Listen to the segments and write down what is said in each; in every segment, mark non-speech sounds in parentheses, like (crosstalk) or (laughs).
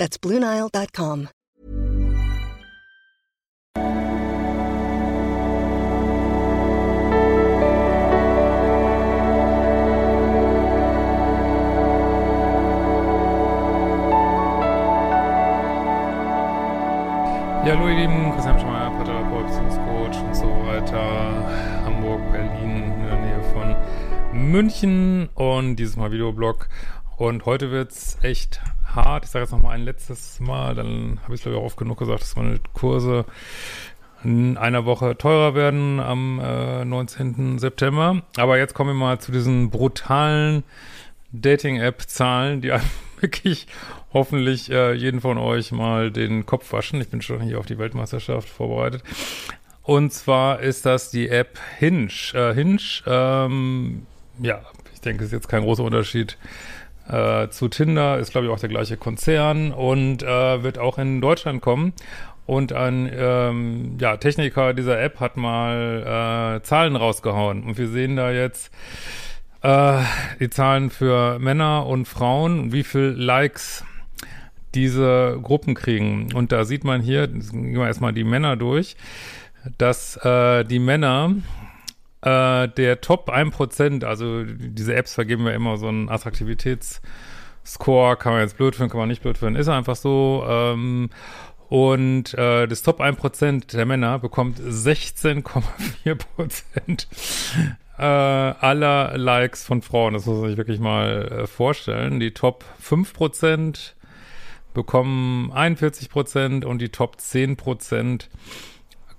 That's BlueNile.com. Ja, hallo ihr Lieben, Christian Schmeier, Paartherapeut, Beziehungscoach und so weiter. Hamburg, Berlin, in der Nähe von München und dieses Mal Videoblog. Und heute wird's echt hart. Ich sage jetzt noch mal ein letztes Mal, dann habe ich glaube ich auch oft genug gesagt, dass meine Kurse in einer Woche teurer werden am äh, 19. September. Aber jetzt kommen wir mal zu diesen brutalen Dating-App-Zahlen, die (laughs) wirklich hoffentlich äh, jeden von euch mal den Kopf waschen. Ich bin schon hier auf die Weltmeisterschaft vorbereitet. Und zwar ist das die App Hinge. Äh, Hinge, ähm, ja, ich denke, ist jetzt kein großer Unterschied äh, zu Tinder, ist glaube ich auch der gleiche Konzern und äh, wird auch in Deutschland kommen. Und ein ähm, ja, Techniker dieser App hat mal äh, Zahlen rausgehauen. Und wir sehen da jetzt äh, die Zahlen für Männer und Frauen, wie viel Likes diese Gruppen kriegen. Und da sieht man hier, gehen wir erstmal die Männer durch, dass äh, die Männer äh, der Top 1%, also diese Apps vergeben wir immer so einen Attraktivitätsscore, kann man jetzt blöd finden, kann man nicht blöd finden, ist einfach so. Ähm, und äh, das Top 1% der Männer bekommt 16,4% äh, aller Likes von Frauen. Das muss man sich wirklich mal äh, vorstellen. Die Top 5% bekommen 41 Prozent und die Top 10 Prozent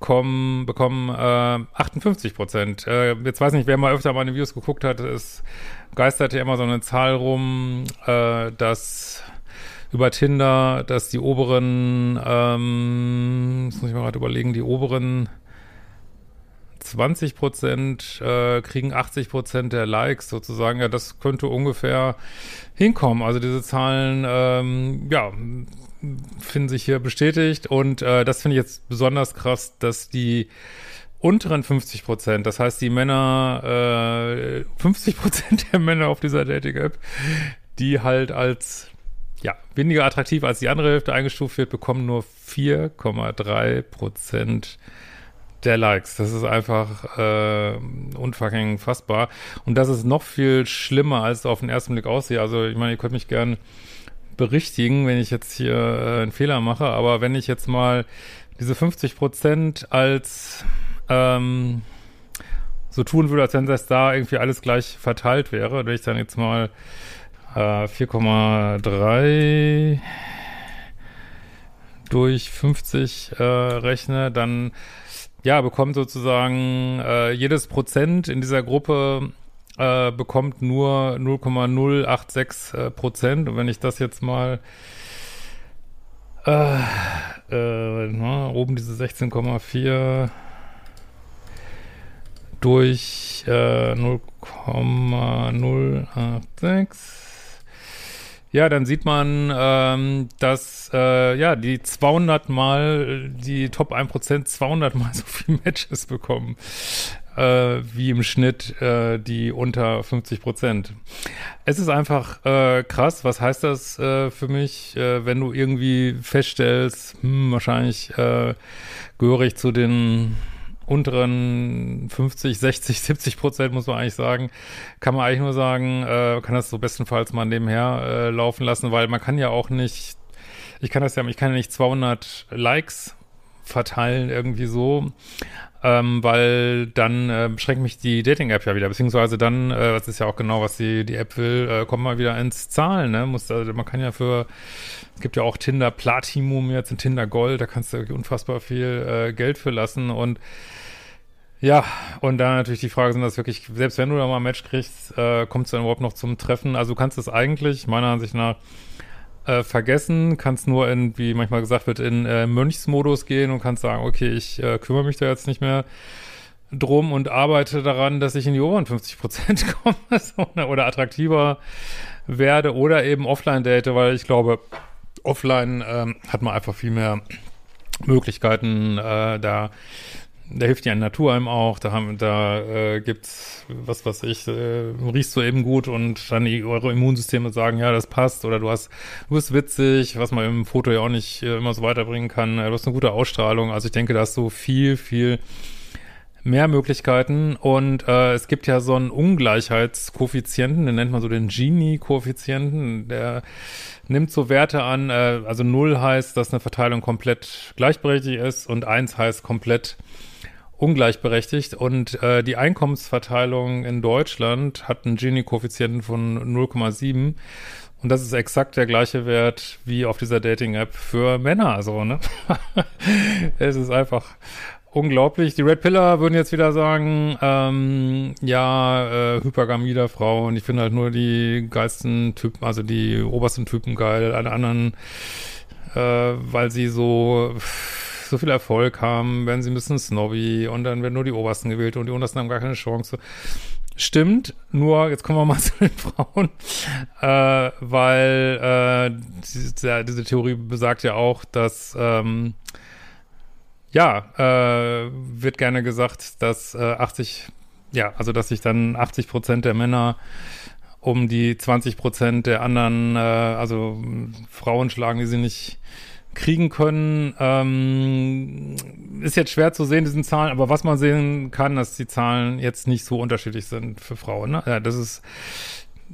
kommen, bekommen äh, 58 Prozent. Äh, jetzt weiß nicht, wer mal öfter meine Videos geguckt hat, es geisterte immer so eine Zahl rum, äh, dass über Tinder, dass die oberen, ähm, das muss ich mal gerade überlegen, die oberen 20 Prozent äh, kriegen 80 Prozent der Likes sozusagen. Ja, das könnte ungefähr hinkommen. Also diese Zahlen, ähm, ja, finden sich hier bestätigt. Und äh, das finde ich jetzt besonders krass, dass die unteren 50 Prozent, das heißt die Männer, äh, 50 Prozent der Männer auf dieser Dating-App, die halt als ja, weniger attraktiv als die andere Hälfte eingestuft wird, bekommen nur 4,3 Prozent der Likes. Das ist einfach äh, unfucking fassbar. Und das ist noch viel schlimmer, als es auf den ersten Blick aussieht. Also ich meine, ihr könnt mich gern berichtigen, wenn ich jetzt hier äh, einen Fehler mache, aber wenn ich jetzt mal diese 50 Prozent als ähm, so tun würde, als wenn das da irgendwie alles gleich verteilt wäre, wenn ich dann jetzt mal äh, 4,3 durch 50 äh, rechne, dann ja, bekommt sozusagen äh, jedes Prozent in dieser Gruppe äh, bekommt nur 0,086 äh, Prozent. Und wenn ich das jetzt mal äh, äh, na, oben diese 16,4 durch äh, 0,086 ja, dann sieht man, ähm, dass äh, ja die 200 mal, die Top 1% 200 mal (laughs) so viel Matches bekommen äh, wie im Schnitt äh, die unter 50 Prozent. Es ist einfach äh, krass. Was heißt das äh, für mich, äh, wenn du irgendwie feststellst, hm, wahrscheinlich äh, gehöre ich zu den unteren 50, 60, 70 Prozent, muss man eigentlich sagen, kann man eigentlich nur sagen, äh, kann das so bestenfalls mal nebenher äh, laufen lassen, weil man kann ja auch nicht, ich kann das ja, ich kann ja nicht 200 Likes verteilen irgendwie so, ähm, weil dann äh, beschränkt mich die Dating-App ja wieder, beziehungsweise dann, äh, das ist ja auch genau, was die, die App will, äh, kommt mal wieder ins Zahlen, ne? Muss, also man kann ja für, es gibt ja auch Tinder Platinum jetzt, in Tinder Gold, da kannst du unfassbar viel äh, Geld für lassen und ja, und da natürlich die Frage sind das wirklich, selbst wenn du da mal ein Match kriegst, äh, kommt es dann überhaupt noch zum Treffen? Also du kannst es eigentlich, meiner Ansicht nach, äh, vergessen, kannst nur in, wie manchmal gesagt wird, in äh, Mönchsmodus gehen und kannst sagen, okay, ich äh, kümmere mich da jetzt nicht mehr drum und arbeite daran, dass ich in die oberen 50 Prozent (laughs) komme ne, oder attraktiver werde oder eben offline date, weil ich glaube, offline ähm, hat man einfach viel mehr Möglichkeiten, äh, da da hilft ja Natur einem auch, da haben, da äh, gibt's, was weiß ich, äh, riechst du eben gut und dann die, eure Immunsysteme sagen, ja, das passt oder du hast, du bist witzig, was man im Foto ja auch nicht äh, immer so weiterbringen kann, du hast eine gute Ausstrahlung, also ich denke, da hast du viel, viel mehr Möglichkeiten. Und äh, es gibt ja so einen Ungleichheitskoeffizienten, den nennt man so den Gini-Koeffizienten, der nimmt so Werte an, äh, also 0 heißt, dass eine Verteilung komplett gleichberechtigt ist und 1 heißt komplett ungleichberechtigt und äh, die Einkommensverteilung in Deutschland hat einen Gini-Koeffizienten von 0,7 und das ist exakt der gleiche Wert wie auf dieser Dating-App für Männer, also, ne? (laughs) es ist einfach unglaublich. Die Red Pillar würden jetzt wieder sagen, ähm, ja, äh, Hypergamie der Frau und ich finde halt nur die geilsten Typen, also die obersten Typen geil, alle anderen, äh, weil sie so so viel Erfolg haben, werden sie ein bisschen snobby und dann werden nur die Obersten gewählt und die Untersten haben gar keine Chance. Stimmt, nur jetzt kommen wir mal (laughs) zu den Frauen, äh, weil äh, diese, diese Theorie besagt ja auch, dass ähm, ja, äh, wird gerne gesagt, dass äh, 80, ja, also dass sich dann 80 Prozent der Männer um die 20 Prozent der anderen, äh, also Frauen schlagen, die sie nicht kriegen können. Ähm, ist jetzt schwer zu sehen, diesen Zahlen, aber was man sehen kann, dass die Zahlen jetzt nicht so unterschiedlich sind für Frauen. Ne? Ja, das ist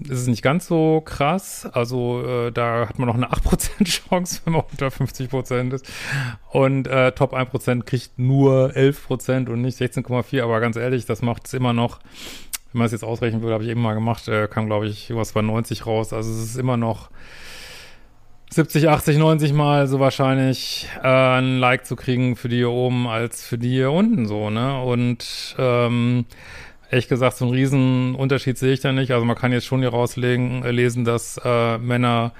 ist es nicht ganz so krass. Also äh, da hat man noch eine 8% (laughs) Chance, wenn man unter 50% ist. Und äh, Top 1% kriegt nur 11% und nicht 16,4%. Aber ganz ehrlich, das macht es immer noch, wenn man es jetzt ausrechnen würde, habe ich eben mal gemacht, äh, kam glaube ich was bei 90 raus. Also es ist immer noch 70, 80, 90 Mal so wahrscheinlich äh, ein Like zu kriegen für die hier oben als für die hier unten so, ne? Und ähm, ehrlich gesagt, so einen riesen Unterschied sehe ich da nicht. Also man kann jetzt schon hier rauslegen, äh, lesen, dass äh, Männer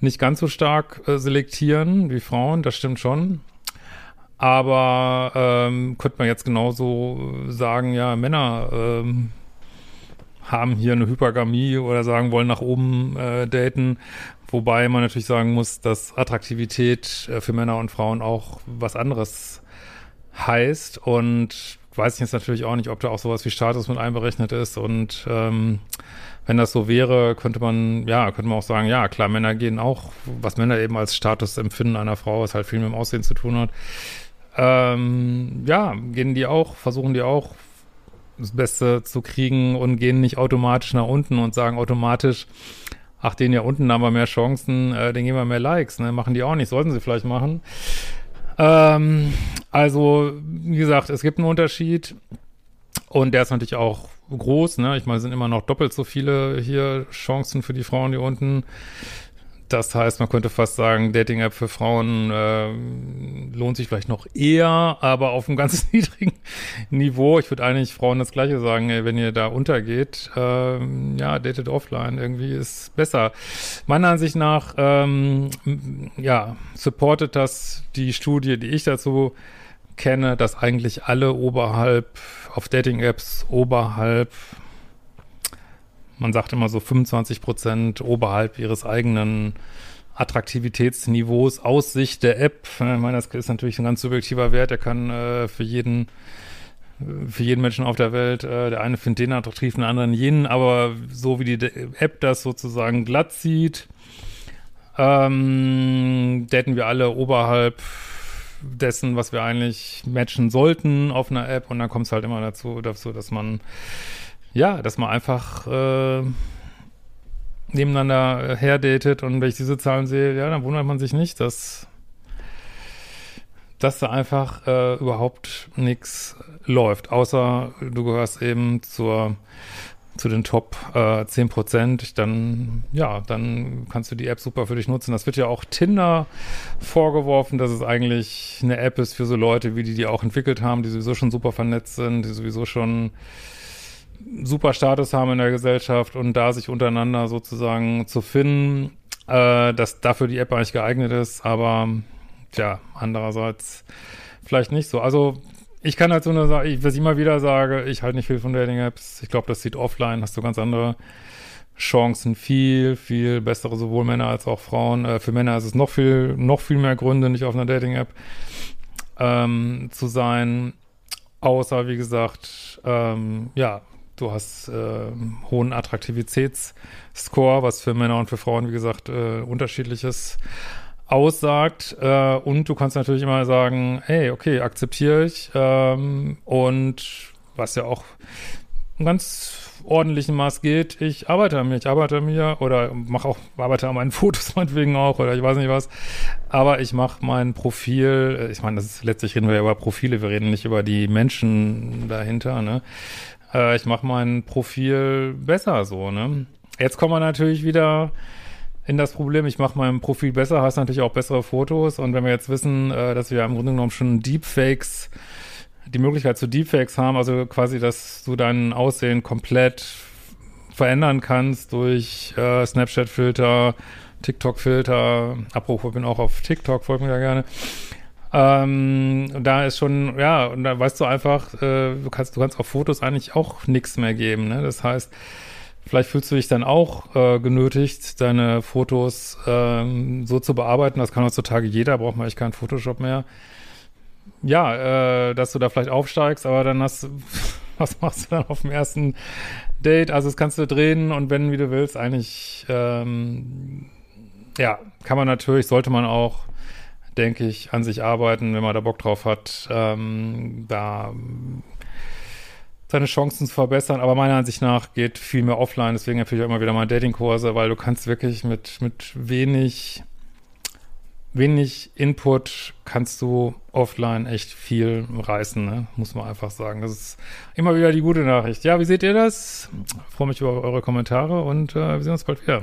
nicht ganz so stark äh, selektieren wie Frauen, das stimmt schon. Aber ähm, könnte man jetzt genauso sagen, ja, Männer ähm, haben hier eine Hypergamie oder sagen, wollen nach oben äh, daten. Wobei man natürlich sagen muss, dass Attraktivität äh, für Männer und Frauen auch was anderes heißt. Und weiß ich jetzt natürlich auch nicht, ob da auch sowas wie Status mit einberechnet ist und ähm, wenn das so wäre, könnte man, ja, könnte man auch sagen, ja, klar, Männer gehen auch, was Männer eben als Status empfinden einer Frau, was halt viel mit dem Aussehen zu tun hat. Ähm, ja, gehen die auch, versuchen die auch das Beste zu kriegen und gehen nicht automatisch nach unten und sagen automatisch, ach, den ja unten haben wir mehr Chancen, äh, den geben wir mehr Likes, ne? Machen die auch nicht, sollten sie vielleicht machen. Ähm, also, wie gesagt, es gibt einen Unterschied und der ist natürlich auch groß, ne? Ich meine, es sind immer noch doppelt so viele hier Chancen für die Frauen hier unten. Das heißt, man könnte fast sagen, Dating-App für Frauen äh, lohnt sich vielleicht noch eher, aber auf einem ganz (laughs) niedrigen Niveau. Ich würde eigentlich Frauen das Gleiche sagen, ey, wenn ihr da untergeht, äh, ja, datet offline irgendwie ist besser. Meiner Ansicht nach, ähm, ja, supportet das die Studie, die ich dazu kenne, dass eigentlich alle oberhalb auf Dating-Apps oberhalb man sagt immer so 25 Prozent oberhalb ihres eigenen Attraktivitätsniveaus aus Sicht der App. Ich meine, das ist natürlich ein ganz subjektiver Wert. Der kann äh, für jeden äh, für jeden Menschen auf der Welt, äh, der eine findet den attraktiv, den anderen jenen, aber so wie die App das sozusagen glatt sieht, ähm, daten wir alle oberhalb dessen, was wir eigentlich matchen sollten auf einer App und dann kommt es halt immer dazu, dazu, dass man ja, dass man einfach äh, nebeneinander herdatet und wenn ich diese Zahlen sehe, ja, dann wundert man sich nicht, dass, dass da einfach äh, überhaupt nichts läuft, außer du gehörst eben zur zu den Top äh, 10 Prozent, dann, ja, dann kannst du die App super für dich nutzen. Das wird ja auch Tinder vorgeworfen, dass es eigentlich eine App ist für so Leute, wie die die auch entwickelt haben, die sowieso schon super vernetzt sind, die sowieso schon super Status haben in der Gesellschaft und da sich untereinander sozusagen zu finden. äh, dass dafür die App eigentlich geeignet ist, aber tja, andererseits vielleicht nicht so. Also ich kann halt so nur sagen, ich, was ich immer wieder sage, ich halte nicht viel von Dating-Apps. Ich glaube, das sieht offline, hast du ganz andere Chancen, viel, viel bessere, sowohl Männer als auch Frauen. Äh, für Männer ist es noch viel, noch viel mehr Gründe, nicht auf einer Dating-App ähm, zu sein. Außer, wie gesagt, ähm, ja, du hast äh, hohen Attraktivitätsscore, was für Männer und für Frauen, wie gesagt, äh, unterschiedliches aussagt. Äh, und du kannst natürlich immer sagen, hey, okay, akzeptiere ich. Ähm, und was ja auch ein ganz ordentlichen Maß geht, ich arbeite an mir, ich arbeite an mir oder mache auch, arbeite an meinen (laughs) Fotos meinetwegen auch oder ich weiß nicht was. Aber ich mache mein Profil, äh, ich meine, das ist letztlich reden wir ja über Profile, wir reden nicht über die Menschen dahinter, ne? Äh, ich mache mein Profil besser so, ne? Jetzt kommen wir natürlich wieder in das Problem, ich mache mein Profil besser, hast natürlich auch bessere Fotos und wenn wir jetzt wissen, äh, dass wir im Grunde genommen schon Deepfakes die Möglichkeit zu Deepfakes haben, also quasi, dass du dein Aussehen komplett verändern kannst durch äh, Snapchat-Filter, TikTok-Filter. Apropos, bin auch auf TikTok, folgt mir ja gerne. Ähm, da ist schon, ja, und da weißt du einfach, äh, du kannst, du kannst auf Fotos eigentlich auch nichts mehr geben. Ne? Das heißt, vielleicht fühlst du dich dann auch äh, genötigt, deine Fotos ähm, so zu bearbeiten. Das kann heutzutage jeder, braucht man echt keinen Photoshop mehr ja, äh, dass du da vielleicht aufsteigst, aber dann hast (laughs) was machst du dann auf dem ersten Date? Also das kannst du drehen und wenn, wie du willst, eigentlich, ähm, ja, kann man natürlich, sollte man auch, denke ich, an sich arbeiten, wenn man da Bock drauf hat, ähm, da seine Chancen zu verbessern. Aber meiner Ansicht nach geht viel mehr offline. Deswegen empfehle ich auch immer wieder mal Datingkurse, weil du kannst wirklich mit, mit wenig wenig Input kannst du offline echt viel reißen, ne? muss man einfach sagen. Das ist immer wieder die gute Nachricht. Ja, wie seht ihr das? Ich freue mich über eure Kommentare und äh, wir sehen uns bald wieder.